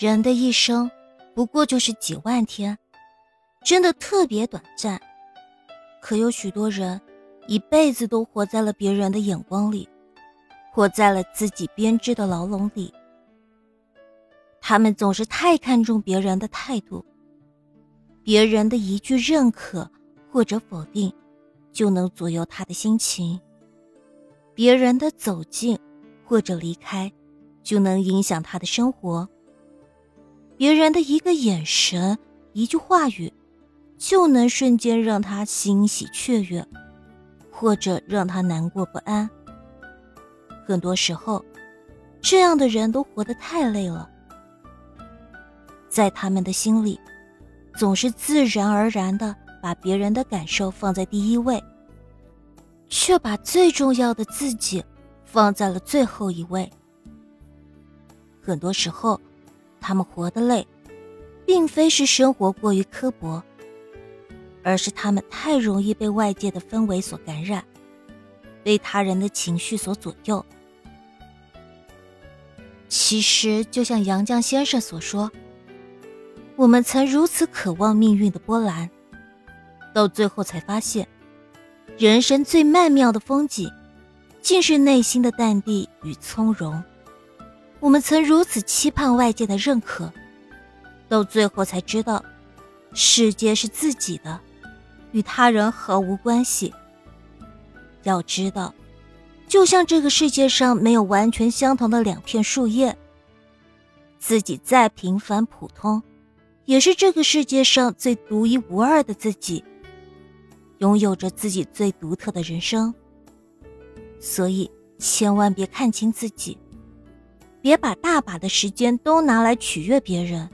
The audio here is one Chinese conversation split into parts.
人的一生不过就是几万天，真的特别短暂。可有许多人一辈子都活在了别人的眼光里，活在了自己编织的牢笼里。他们总是太看重别人的态度，别人的一句认可或者否定，就能左右他的心情；别人的走近或者离开，就能影响他的生活。别人的一个眼神、一句话语，就能瞬间让他欣喜雀跃，或者让他难过不安。很多时候，这样的人都活得太累了，在他们的心里，总是自然而然的把别人的感受放在第一位，却把最重要的自己放在了最后一位。很多时候。他们活得累，并非是生活过于刻薄，而是他们太容易被外界的氛围所感染，被他人的情绪所左右。其实，就像杨绛先生所说，我们曾如此渴望命运的波澜，到最后才发现，人生最曼妙的风景，竟是内心的淡定与从容。我们曾如此期盼外界的认可，到最后才知道，世界是自己的，与他人毫无关系。要知道，就像这个世界上没有完全相同的两片树叶，自己再平凡普通，也是这个世界上最独一无二的自己，拥有着自己最独特的人生。所以，千万别看清自己。别把大把的时间都拿来取悦别人，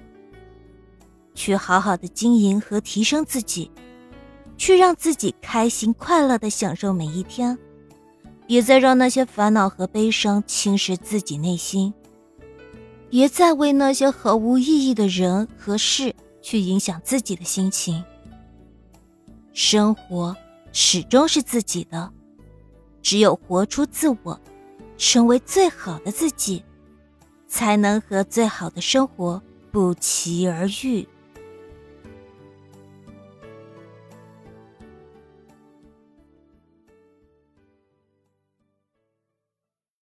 去好好的经营和提升自己，去让自己开心快乐的享受每一天。别再让那些烦恼和悲伤侵蚀自己内心，别再为那些毫无意义的人和事去影响自己的心情。生活始终是自己的，只有活出自我，成为最好的自己。才能和最好的生活不期而遇。